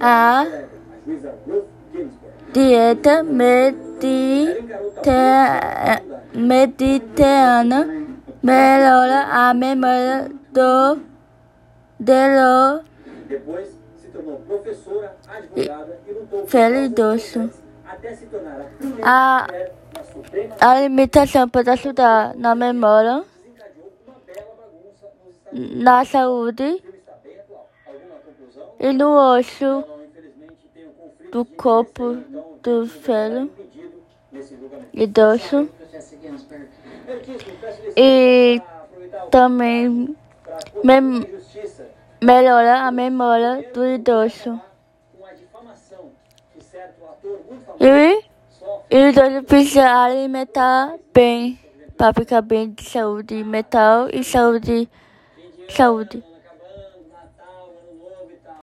a dieta mediter- mediterrânea melhora a memória do do Depois se tornou professora, e a A alimentação pode ajudar na memória, na saúde e no osso do corpo do filho idoso e também melhora a memória do idoso. E sofre o idoso precisa alimentar bem para ficar bem de saúde mental e saúde, saúde.